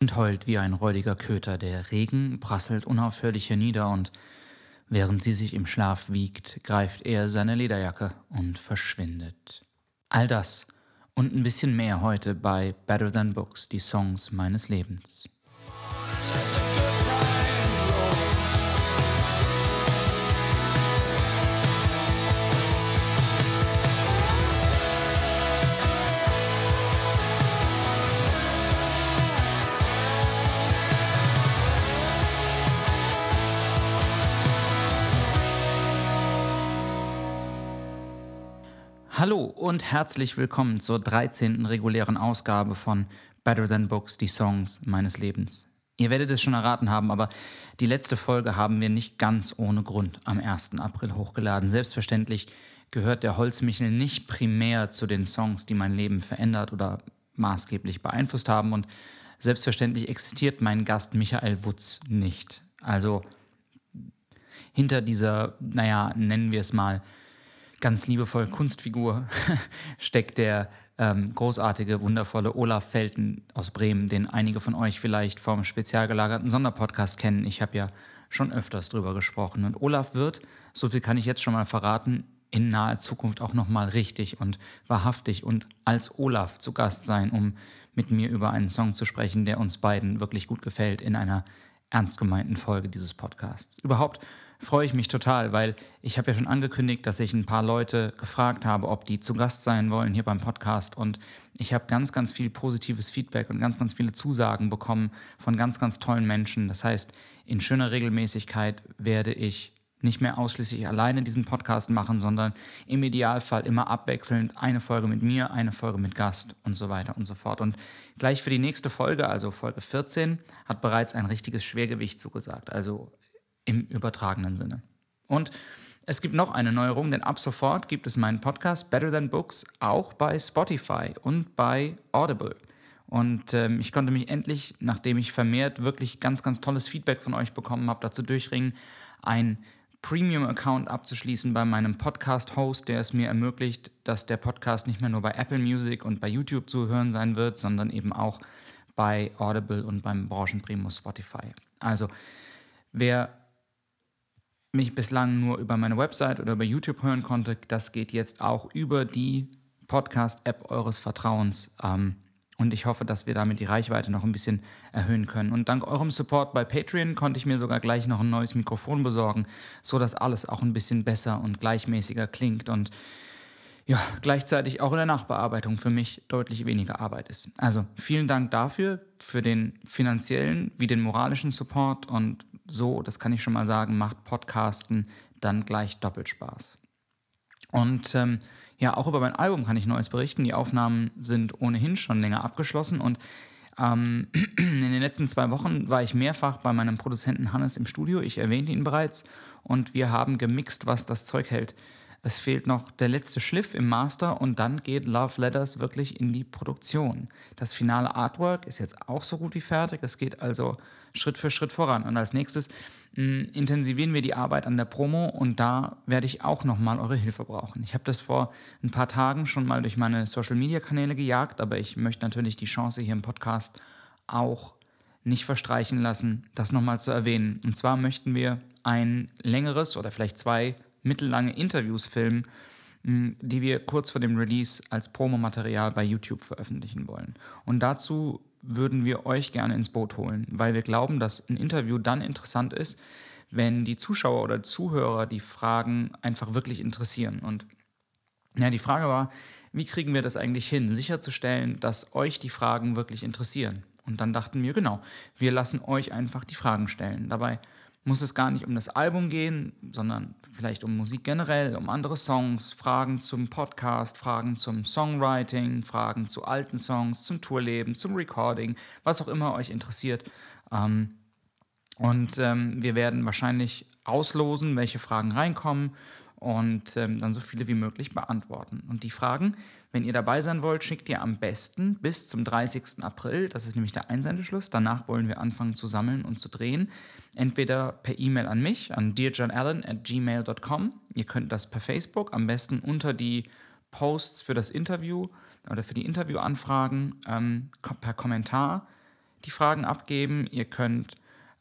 und heult wie ein räudiger Köter. Der Regen prasselt unaufhörlich hernieder und während sie sich im Schlaf wiegt, greift er seine Lederjacke und verschwindet. All das und ein bisschen mehr heute bei Better Than Books, die Songs meines Lebens. Hallo und herzlich willkommen zur 13. regulären Ausgabe von Better Than Books, die Songs meines Lebens. Ihr werdet es schon erraten haben, aber die letzte Folge haben wir nicht ganz ohne Grund am 1. April hochgeladen. Selbstverständlich gehört der Holzmichel nicht primär zu den Songs, die mein Leben verändert oder maßgeblich beeinflusst haben und selbstverständlich existiert mein Gast Michael Wutz nicht. Also hinter dieser, naja, nennen wir es mal, ganz liebevoll Kunstfigur steckt der ähm, großartige, wundervolle Olaf Felten aus Bremen, den einige von euch vielleicht vom spezial gelagerten Sonderpodcast kennen. Ich habe ja schon öfters drüber gesprochen. Und Olaf wird, so viel kann ich jetzt schon mal verraten, in naher Zukunft auch nochmal richtig und wahrhaftig und als Olaf zu Gast sein, um mit mir über einen Song zu sprechen, der uns beiden wirklich gut gefällt in einer ernst gemeinten Folge dieses Podcasts. Überhaupt freue ich mich total, weil ich habe ja schon angekündigt, dass ich ein paar Leute gefragt habe, ob die zu Gast sein wollen hier beim Podcast. Und ich habe ganz, ganz viel positives Feedback und ganz, ganz viele Zusagen bekommen von ganz, ganz tollen Menschen. Das heißt, in schöner Regelmäßigkeit werde ich nicht mehr ausschließlich alleine diesen Podcast machen, sondern im Idealfall immer abwechselnd eine Folge mit mir, eine Folge mit Gast und so weiter und so fort. Und gleich für die nächste Folge, also Folge 14, hat bereits ein richtiges Schwergewicht zugesagt. Also im übertragenen Sinne. Und es gibt noch eine Neuerung, denn ab sofort gibt es meinen Podcast Better Than Books auch bei Spotify und bei Audible. Und ähm, ich konnte mich endlich, nachdem ich vermehrt wirklich ganz, ganz tolles Feedback von euch bekommen habe, dazu durchringen, ein Premium-Account abzuschließen bei meinem Podcast-Host, der es mir ermöglicht, dass der Podcast nicht mehr nur bei Apple Music und bei YouTube zu hören sein wird, sondern eben auch bei Audible und beim Branchenprimus Spotify. Also, wer mich bislang nur über meine Website oder über YouTube hören konnte, das geht jetzt auch über die Podcast-App eures Vertrauens. Ähm, und ich hoffe, dass wir damit die Reichweite noch ein bisschen erhöhen können. Und dank eurem Support bei Patreon konnte ich mir sogar gleich noch ein neues Mikrofon besorgen, sodass alles auch ein bisschen besser und gleichmäßiger klingt und ja, gleichzeitig auch in der Nachbearbeitung für mich deutlich weniger Arbeit ist. Also vielen Dank dafür, für den finanziellen wie den moralischen Support und so, das kann ich schon mal sagen, macht Podcasten dann gleich doppelt Spaß. Und ähm, ja, auch über mein Album kann ich Neues berichten. Die Aufnahmen sind ohnehin schon länger abgeschlossen und ähm, in den letzten zwei Wochen war ich mehrfach bei meinem Produzenten Hannes im Studio. Ich erwähnte ihn bereits und wir haben gemixt, was das Zeug hält. Es fehlt noch der letzte Schliff im Master und dann geht Love Letters wirklich in die Produktion. Das finale Artwork ist jetzt auch so gut wie fertig. Es geht also Schritt für Schritt voran. Und als nächstes mh, mm, intensivieren wir die Arbeit an der Promo und da werde ich auch nochmal eure Hilfe brauchen. Ich habe das vor ein paar Tagen schon mal durch meine Social-Media-Kanäle gejagt, aber ich möchte natürlich die Chance hier im Podcast auch nicht verstreichen lassen, das nochmal zu erwähnen. Und zwar möchten wir ein längeres oder vielleicht zwei mittellange Interviews filmen, die wir kurz vor dem Release als Promomaterial bei YouTube veröffentlichen wollen. Und dazu würden wir euch gerne ins Boot holen, weil wir glauben, dass ein Interview dann interessant ist, wenn die Zuschauer oder Zuhörer die Fragen einfach wirklich interessieren. Und ja, die Frage war, wie kriegen wir das eigentlich hin, sicherzustellen, dass euch die Fragen wirklich interessieren? Und dann dachten wir, genau, wir lassen euch einfach die Fragen stellen. Dabei muss es gar nicht um das Album gehen, sondern vielleicht um Musik generell, um andere Songs, Fragen zum Podcast, Fragen zum Songwriting, Fragen zu alten Songs, zum Tourleben, zum Recording, was auch immer euch interessiert. Ähm, und ähm, wir werden wahrscheinlich auslosen, welche Fragen reinkommen und ähm, dann so viele wie möglich beantworten. Und die Fragen, wenn ihr dabei sein wollt, schickt ihr am besten bis zum 30. April, das ist nämlich der Einsendeschluss. Danach wollen wir anfangen zu sammeln und zu drehen. Entweder per E-Mail an mich, an dearjohnallen at gmail.com. Ihr könnt das per Facebook, am besten unter die Posts für das Interview oder für die Interviewanfragen ähm, per Kommentar die Fragen abgeben. Ihr könnt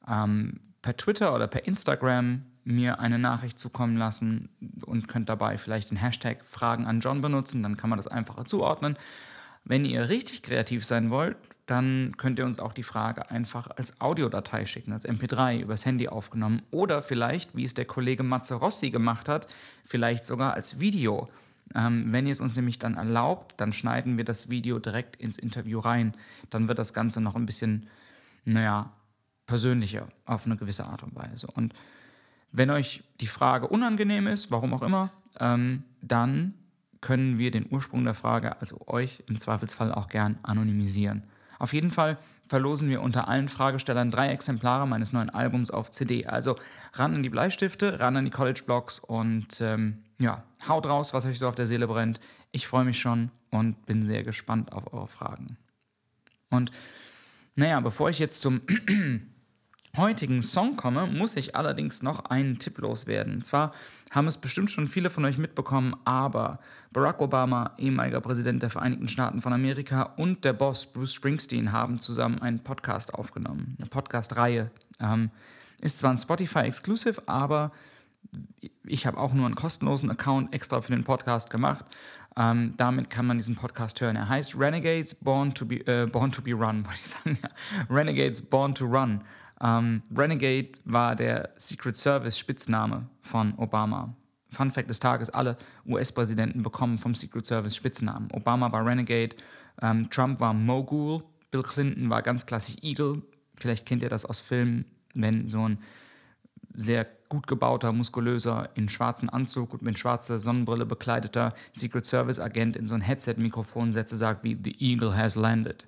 ähm, per Twitter oder per Instagram mir eine Nachricht zukommen lassen und könnt dabei vielleicht den Hashtag Fragen an John benutzen, dann kann man das einfacher zuordnen. Wenn ihr richtig kreativ sein wollt, dann könnt ihr uns auch die Frage einfach als Audiodatei schicken, als MP3 übers Handy aufgenommen oder vielleicht, wie es der Kollege Matze Rossi gemacht hat, vielleicht sogar als Video. Ähm, wenn ihr es uns nämlich dann erlaubt, dann schneiden wir das Video direkt ins Interview rein. Dann wird das Ganze noch ein bisschen, naja, persönlicher auf eine gewisse Art und Weise. Und wenn euch die Frage unangenehm ist, warum auch immer, ähm, dann können wir den Ursprung der Frage, also euch im Zweifelsfall auch gern anonymisieren. Auf jeden Fall verlosen wir unter allen Fragestellern drei Exemplare meines neuen Albums auf CD. Also ran an die Bleistifte, ran an die College Blocks und ähm, ja, haut raus, was euch so auf der Seele brennt. Ich freue mich schon und bin sehr gespannt auf eure Fragen. Und naja, bevor ich jetzt zum heutigen Song komme, muss ich allerdings noch einen Tipp loswerden. Und zwar haben es bestimmt schon viele von euch mitbekommen, aber Barack Obama, ehemaliger Präsident der Vereinigten Staaten von Amerika, und der Boss Bruce Springsteen haben zusammen einen Podcast aufgenommen, eine Podcast-Reihe. Ähm, ist zwar ein Spotify-Exclusive, aber ich habe auch nur einen kostenlosen Account extra für den Podcast gemacht. Ähm, damit kann man diesen Podcast hören. Er heißt Renegades Born to Be, äh, Born to Be Run, wollte ich sagen. Renegades Born to Run. Ähm, Renegade war der Secret Service Spitzname von Obama. Fun Fact des Tages: Alle US-Präsidenten bekommen vom Secret Service Spitznamen. Obama war Renegade, ähm, Trump war Mogul, Bill Clinton war ganz klassisch Eagle. Vielleicht kennt ihr das aus Filmen, wenn so ein sehr gut gebauter, muskulöser, in schwarzen Anzug und mit schwarzer Sonnenbrille bekleideter Secret Service Agent in so ein Headset-Mikrofon Sätze sagt wie The Eagle has landed.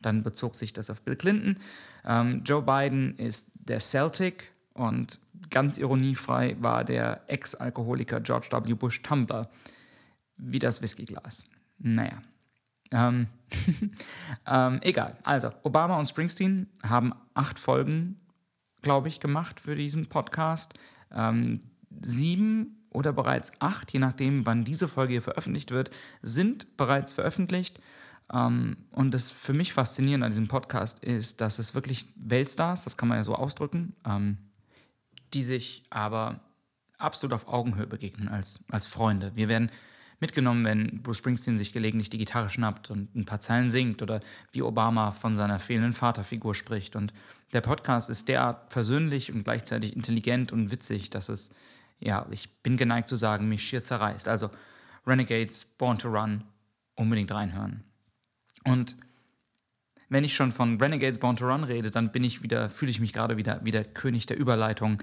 Dann bezog sich das auf Bill Clinton. Ähm, Joe Biden ist der Celtic und ganz ironiefrei war der Ex-Alkoholiker George W. Bush Tumbler, wie das Whiskyglas. Naja. Ähm, ähm, egal. Also, Obama und Springsteen haben acht Folgen, glaube ich, gemacht für diesen Podcast. Ähm, sieben oder bereits acht, je nachdem, wann diese Folge hier veröffentlicht wird, sind bereits veröffentlicht. Ähm, und das für mich faszinierend an diesem Podcast ist, dass es wirklich Weltstars, das kann man ja so ausdrücken, ähm, die sich aber absolut auf Augenhöhe begegnen als, als Freunde. Wir werden mitgenommen, wenn Bruce Springsteen sich gelegentlich die Gitarre schnappt und ein paar Zeilen singt oder wie Obama von seiner fehlenden Vaterfigur spricht. Und der Podcast ist derart persönlich und gleichzeitig intelligent und witzig, dass es, ja, ich bin geneigt zu sagen, mich schier zerreißt. Also Renegades, Born to Run, unbedingt reinhören. Und wenn ich schon von Renegades Born to Run rede, dann bin ich wieder, fühle ich mich gerade wieder wie der König der Überleitung.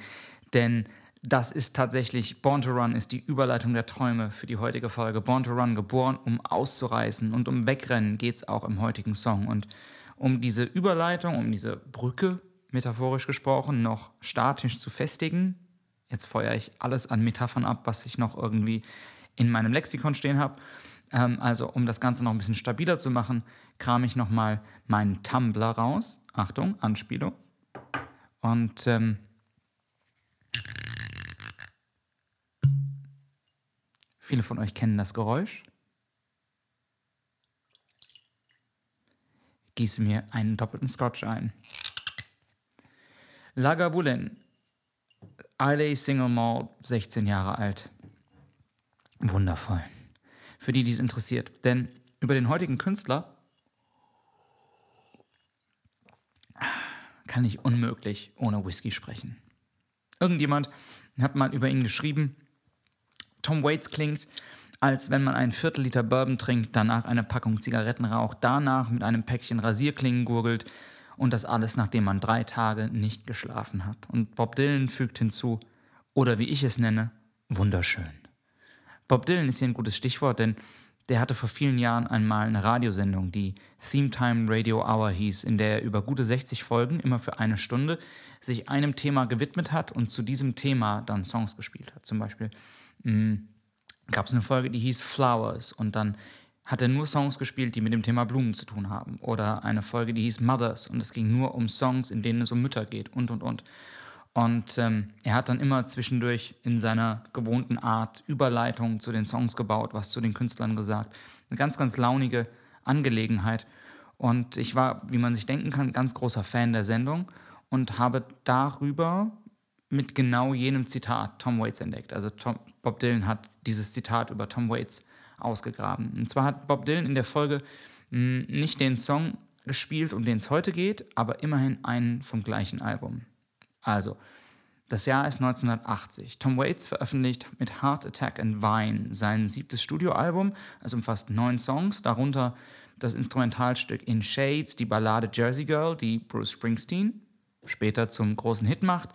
Denn das ist tatsächlich, Born to Run ist die Überleitung der Träume für die heutige Folge. Born to Run, geboren, um auszureißen und um Wegrennen geht es auch im heutigen Song. Und um diese Überleitung, um diese Brücke, metaphorisch gesprochen, noch statisch zu festigen, jetzt feuere ich alles an Metaphern ab, was ich noch irgendwie in meinem Lexikon stehen habe, ähm, also um das Ganze noch ein bisschen stabiler zu machen, kram ich nochmal meinen Tumblr raus. Achtung, Anspielung. Und ähm, viele von euch kennen das Geräusch. Gieße mir einen doppelten Scotch ein. Lagavulin, Islay Single Malt, 16 Jahre alt. Wundervoll für die, die es interessiert. Denn über den heutigen Künstler kann ich unmöglich ohne Whisky sprechen. Irgendjemand hat mal über ihn geschrieben, Tom Waits klingt, als wenn man einen Viertel Liter Bourbon trinkt, danach eine Packung Zigaretten raucht, danach mit einem Päckchen Rasierklingen gurgelt und das alles, nachdem man drei Tage nicht geschlafen hat. Und Bob Dylan fügt hinzu, oder wie ich es nenne, wunderschön. Bob Dylan ist hier ein gutes Stichwort, denn der hatte vor vielen Jahren einmal eine Radiosendung, die Theme Time Radio Hour hieß, in der er über gute 60 Folgen, immer für eine Stunde, sich einem Thema gewidmet hat und zu diesem Thema dann Songs gespielt hat. Zum Beispiel hm, gab es eine Folge, die hieß Flowers und dann hat er nur Songs gespielt, die mit dem Thema Blumen zu tun haben. Oder eine Folge, die hieß Mothers und es ging nur um Songs, in denen es um Mütter geht und und und. Und ähm, er hat dann immer zwischendurch in seiner gewohnten Art Überleitungen zu den Songs gebaut, was zu den Künstlern gesagt. Eine ganz, ganz launige Angelegenheit. Und ich war, wie man sich denken kann, ganz großer Fan der Sendung und habe darüber mit genau jenem Zitat Tom Waits entdeckt. Also Tom, Bob Dylan hat dieses Zitat über Tom Waits ausgegraben. Und zwar hat Bob Dylan in der Folge mh, hm, nicht den Song gespielt, um den es heute geht, aber immerhin einen vom gleichen Album. Also, das Jahr ist 1980. Tom Waits veröffentlicht mit Heart Attack and Vine sein siebtes Studioalbum. Es umfasst neun Songs, darunter das Instrumentalstück In Shades, die Ballade Jersey Girl, die Bruce Springsteen später zum großen Hit macht,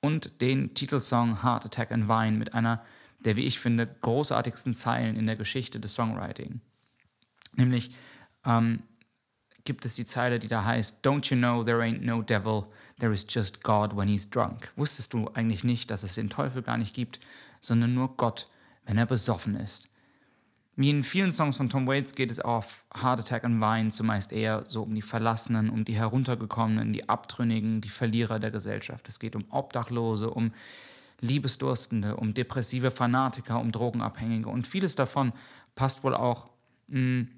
und den Titelsong Heart Attack and Vine mit einer der, wie ich finde, großartigsten Zeilen in der Geschichte des Songwriting. Nämlich ähm, gibt es die Zeile, die da heißt, Don't you know there ain't no devil, there is just God when he's drunk. Wusstest du eigentlich nicht, dass es den Teufel gar nicht gibt, sondern nur Gott, wenn er besoffen ist? Wie in vielen Songs von Tom Waits geht es auf Heart Attack and Vine zumeist eher so um die Verlassenen, um die Heruntergekommenen, die Abtrünnigen, die Verlierer der Gesellschaft. Es geht um Obdachlose, um Liebesdurstende, um depressive Fanatiker, um Drogenabhängige. Und vieles davon passt wohl auch mh, hm,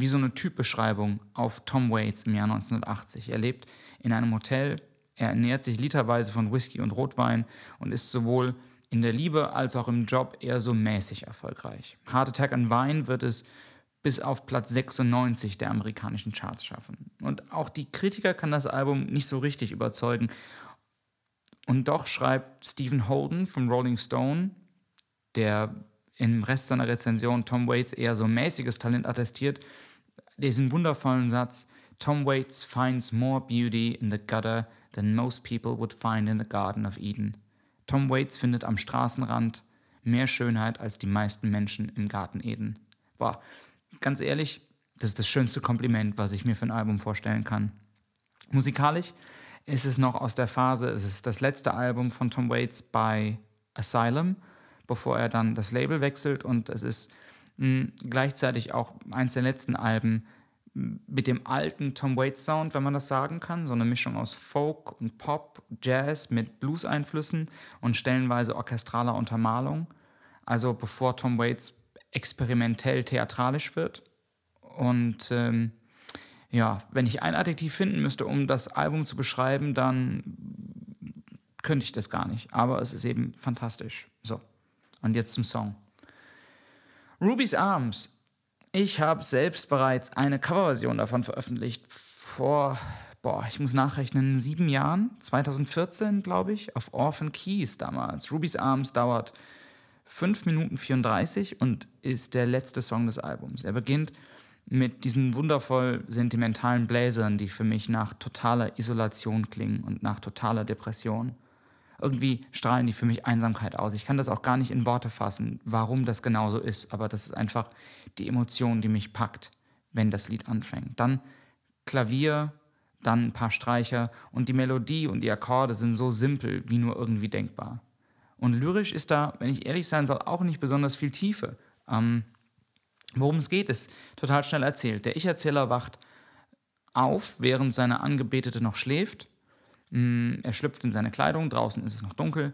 wie so eine Typbeschreibung auf Tom Waits im Jahr 1980. Er lebt in einem Hotel, er ernährt sich literweise von Whisky und Rotwein und ist sowohl in der Liebe als auch im Job eher so mäßig erfolgreich. Heart Attack and Wine wird es bis auf Platz 96 der amerikanischen Charts schaffen. Und auch die Kritiker kann das Album nicht so richtig überzeugen. Und doch schreibt Stephen Holden vom Rolling Stone, der im Rest seiner Rezension Tom Waits eher so mäßiges Talent attestiert, diesen wundervollen Satz: Tom Waits finds more beauty in the gutter than most people would find in the Garden of Eden. Tom Waits findet am Straßenrand mehr Schönheit als die meisten Menschen im Garten Eden. Boah, ganz ehrlich, das ist das schönste Kompliment, was ich mir für ein Album vorstellen kann. Musikalisch ist es noch aus der Phase, es ist das letzte Album von Tom Waits bei Asylum, bevor er dann das Label wechselt und es ist gleichzeitig auch eins der letzten Alben, mit dem alten Tom Waits Sound, wenn man das sagen kann, so eine Mischung aus Folk und Pop, Jazz mit Blues-Einflüssen und stellenweise orchestraler Untermalung. Also bevor Tom Waits experimentell theatralisch wird. Und ähm, ja, wenn ich ein Adjektiv finden müsste, um das Album zu beschreiben, dann könnte ich das gar nicht. Aber es ist eben fantastisch. So, und jetzt zum Song. Ruby's Arms ich habe selbst bereits eine Coverversion davon veröffentlicht vor, boah, ich muss nachrechnen, sieben Jahren, 2014, glaube ich, auf Orphan Keys damals. Ruby's Arms dauert 5 Minuten 34 und ist der letzte Song des Albums. Er beginnt mit diesen wundervoll sentimentalen Bläsern, die für mich nach totaler Isolation klingen und nach totaler Depression irgendwie strahlen die für mich Einsamkeit aus. Ich kann das auch gar nicht in Worte fassen, warum das genauso ist, aber das ist einfach die Emotion, die mich packt, wenn das Lied anfängt. Dann Klavier, dann ein paar Streicher und die Melodie und die Akkorde sind so simpel wie nur irgendwie denkbar. Und lyrisch ist da, wenn ich ehrlich sein soll, auch nicht besonders viel Tiefe. Ähm, worum es geht, ist total schnell erzählt. Der Ich-Erzähler wacht auf, während seine Angebetete noch schläft er schlüpft in seine Kleidung, draußen ist es noch dunkel.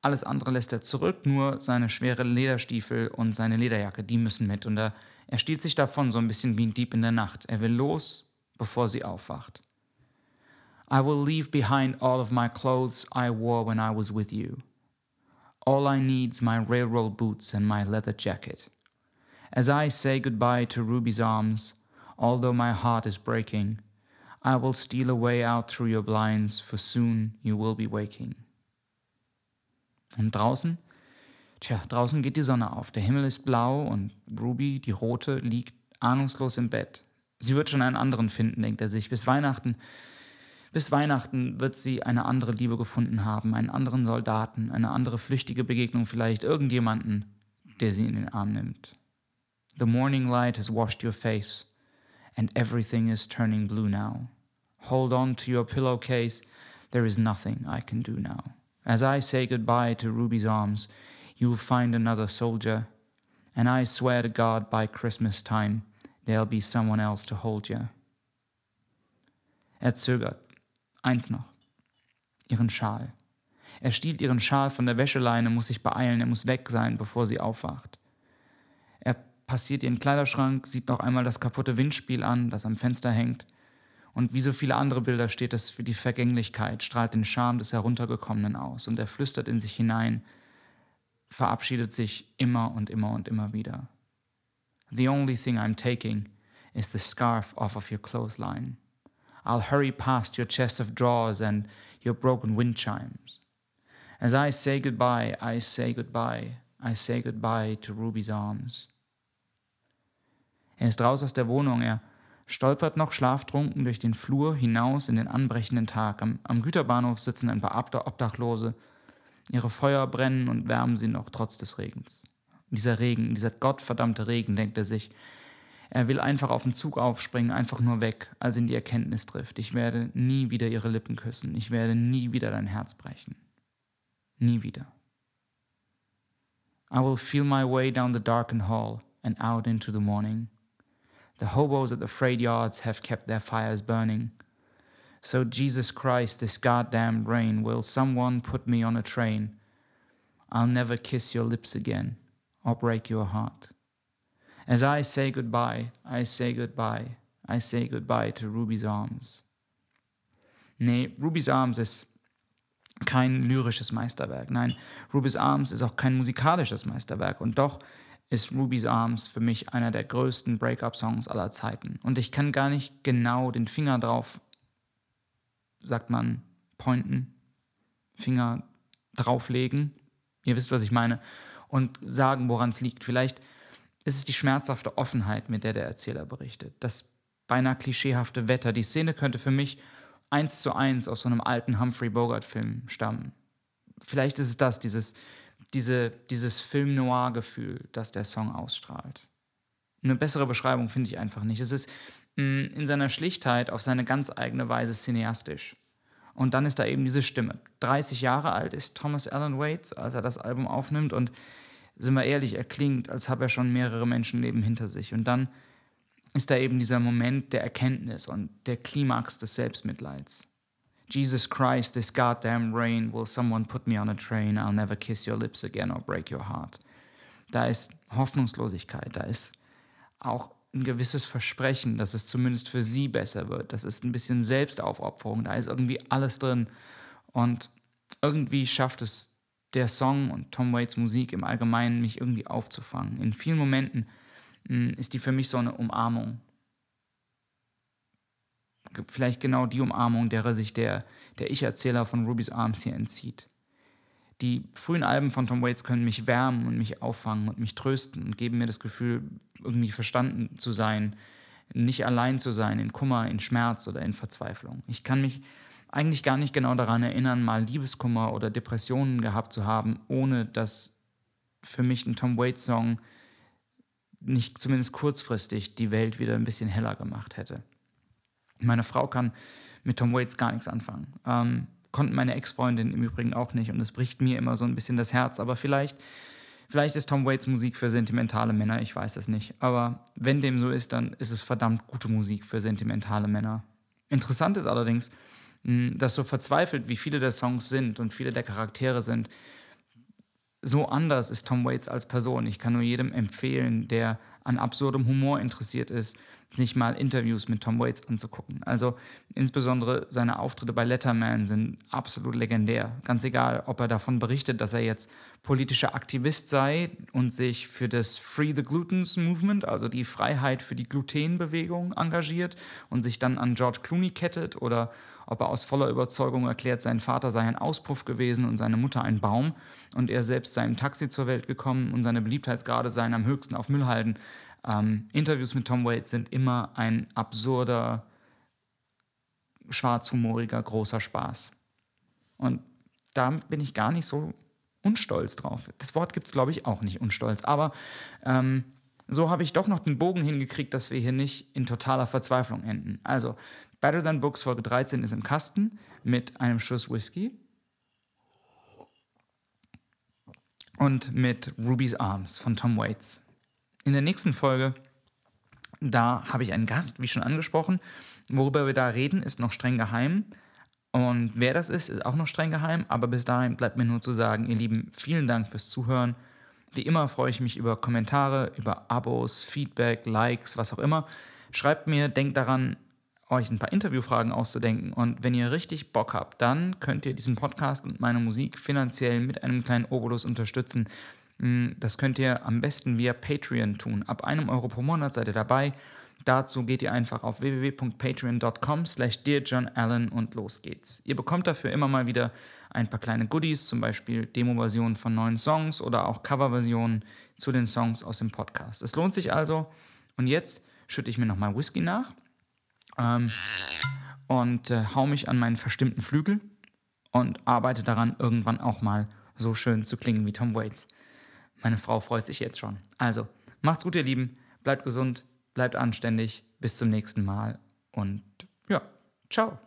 Alles andere lässt er zurück, nur seine schwere Lederstiefel und seine Lederjacke, die müssen mit. Und er, er stiehlt sich davon so ein bisschen wie ein Dieb in der Nacht. Er will los, bevor sie aufwacht. I will leave behind all of my clothes I wore when I was with you. All I need's my railroad boots and my leather jacket. As I say goodbye to Ruby's arms, although my heart is breaking, I will steal away out through your blinds, for soon you will be waking. Und draußen? Tja, draußen geht die Sonne auf. Der Himmel ist blau und Ruby, die Rote, liegt ahnungslos im Bett. Sie wird schon einen anderen finden, denkt er sich. Bis Weihnachten, bis Weihnachten wird sie eine andere Liebe gefunden haben, einen anderen Soldaten, eine andere flüchtige Begegnung, vielleicht irgendjemanden, der sie in den Arm nimmt. The morning light has washed your face and everything is turning blue now. Hold on to your pillowcase, there is nothing I can do now. As I say goodbye to Ruby's arms, you will find another soldier, and I swear to God by Christmas time, there'll be someone else to hold you. Er zögert. Eins noch. Ihren Schal. Er stiehlt ihren Schal von der Wäscheleine, muss sich beeilen, er muss weg sein, bevor sie aufwacht. Er passiert ihren Kleiderschrank, sieht noch einmal das kaputte Windspiel an, das am Fenster hängt. Und wie so viele andere Bilder steht es für die Vergänglichkeit, strahlt den Charme des Heruntergekommenen aus und er flüstert in sich hinein, verabschiedet sich immer und immer und immer wieder. The only thing I'm taking is the scarf off of your clothesline. I'll hurry past your chest of drawers and your broken wind chimes. As I say goodbye, I say goodbye, I say goodbye to Ruby's arms. Er ist raus aus der Wohnung, er stolpert noch schlaftrunken durch den Flur hinaus in den anbrechenden Tag. Am, am Güterbahnhof sitzen ein paar Obdachlose. Ihre Feuer brennen und wärmen sie noch trotz des Regens. Dieser Regen, dieser gottverdammte Regen, denkt er sich. Er will einfach auf den Zug aufspringen, einfach nur weg, als ihn die Erkenntnis trifft. Ich werde nie wieder ihre Lippen küssen. Ich werde nie wieder dein Herz brechen. Nie wieder. I will feel my way down the darkened hall and out into the morning. The hobos at the freight yards have kept their fires burning. So, Jesus Christ, this goddamn rain, will someone put me on a train? I'll never kiss your lips again or break your heart. As I say goodbye, I say goodbye, I say goodbye to Ruby's Arms. Nee, Ruby's Arms ist kein lyrisches Meisterwerk. Nein, Ruby's Arms ist auch kein musikalisches Meisterwerk. Und doch ist Ruby's Arms für mich einer der größten Breakup-Songs aller Zeiten. Und ich kann gar nicht genau den Finger drauf, sagt man, pointen, Finger drauflegen. Ihr wisst, was ich meine. Und sagen, woran es liegt. Vielleicht ist es die schmerzhafte Offenheit, mit der der Erzähler berichtet. Das beinahe klischeehafte Wetter. Die Szene könnte für mich eins zu eins aus so einem alten Humphrey Bogart-Film stammen. Vielleicht ist es das, dieses diese, dieses Film-Noir-Gefühl, das der Song ausstrahlt. Eine bessere Beschreibung finde ich einfach nicht. Es ist mh, mm, in seiner Schlichtheit auf seine ganz eigene Weise cineastisch. Und dann ist da eben diese Stimme. 30 Jahre alt ist Thomas Allen Waits, als er das Album aufnimmt. Und sind wir ehrlich, er klingt, als habe er schon mehrere Menschenleben hinter sich. Und dann ist da eben dieser Moment der Erkenntnis und der Klimax des Selbstmitleids. Jesus Christ, this goddamn rain, will someone put me on a train? I'll never kiss your lips again or break your heart. Da ist Hoffnungslosigkeit, da ist auch ein gewisses Versprechen, dass es zumindest für sie besser wird. Das ist ein bisschen Selbstaufopferung, da ist irgendwie alles drin. Und irgendwie schafft es der Song und Tom Waits Musik im Allgemeinen, mich irgendwie aufzufangen. In vielen Momenten hm, ist die für mich so eine Umarmung vielleicht genau die Umarmung, derer sich der, der Ich-Erzähler von Ruby's Arms hier entzieht. Die frühen Alben von Tom Waits können mich wärmen und mich auffangen und mich trösten und geben mir das Gefühl, irgendwie verstanden zu sein, nicht allein zu sein in Kummer, in Schmerz oder in Verzweiflung. Ich kann mich eigentlich gar nicht genau daran erinnern, mal Liebeskummer oder Depressionen gehabt zu haben, ohne dass für mich ein Tom Waits-Song nicht zumindest kurzfristig die Welt wieder ein bisschen heller gemacht hätte. Meine Frau kann mit Tom Waits gar nichts anfangen. Ähm, konnten meine Ex-Freundin im Übrigen auch nicht und es bricht mir immer so ein bisschen das Herz. Aber vielleicht, vielleicht ist Tom Waits Musik für sentimentale Männer, ich weiß es nicht. Aber wenn dem so ist, dann ist es verdammt gute Musik für sentimentale Männer. Interessant ist allerdings, dass so verzweifelt wie viele der Songs sind und viele der Charaktere sind, so anders ist Tom Waits als Person. Ich kann nur jedem empfehlen, der an absurdem Humor interessiert ist, sich mal Interviews mit Tom Waits anzugucken. Also insbesondere seine Auftritte bei Letterman sind absolut legendär. Ganz egal, ob er davon berichtet, dass er jetzt politischer Aktivist sei und sich für das Free the Glutens Movement, also die Freiheit für die Glutenbewegung, engagiert und sich dann an George Clooney kettet oder ob er aus voller Überzeugung erklärt, sein Vater sei ein Auspuff gewesen und seine Mutter ein Baum und er selbst sei im Taxi zur Welt gekommen und seine Beliebtheitsgrade seien am höchsten auf Müllhalden. Ähm, Interviews mit Tom Waits sind immer ein absurder, schwarzhumoriger, großer Spaß. Und da bin ich gar nicht so unstolz drauf. Das Wort gibt es, glaube ich, auch nicht unstolz. Aber ähm, so habe ich doch noch den Bogen hingekriegt, dass wir hier nicht in totaler Verzweiflung enden. Also, Better Than Books Folge 13 ist im Kasten mit einem Schuss Whisky und mit Ruby's Arms von Tom Waits. In der nächsten Folge, da habe ich einen Gast, wie schon angesprochen. Worüber wir da reden, ist noch streng geheim. Und wer das ist, ist auch noch streng geheim. Aber bis dahin bleibt mir nur zu sagen, ihr Lieben, vielen Dank fürs Zuhören. Wie immer freue ich mich über Kommentare, über Abos, Feedback, Likes, was auch immer. Schreibt mir, denkt daran, euch ein paar Interviewfragen auszudenken. Und wenn ihr richtig Bock habt, dann könnt ihr diesen Podcast und meine Musik finanziell mit einem kleinen Obolus unterstützen. Mm, das könnt ihr am besten via Patreon tun. Ab einem Euro pro Monat seid ihr dabei. Dazu geht ihr einfach auf www.patreon.com slash dearjohnallen und los geht's. Ihr bekommt dafür immer mal wieder ein paar kleine Goodies, zum Beispiel Demo-Versionen von neuen Songs oder auch Cover-Versionen zu den Songs aus dem Podcast. Es lohnt sich also. Und jetzt schütte ich mir nochmal Whisky nach ähm, und äh, hau mich an meinen verstimmten Flügel und arbeite daran, irgendwann auch mal so schön zu klingen wie Tom Waits. Meine Frau freut sich jetzt schon. Also, macht's gut, ihr Lieben. Bleibt gesund, bleibt anständig. Bis zum nächsten Mal und ja, ciao.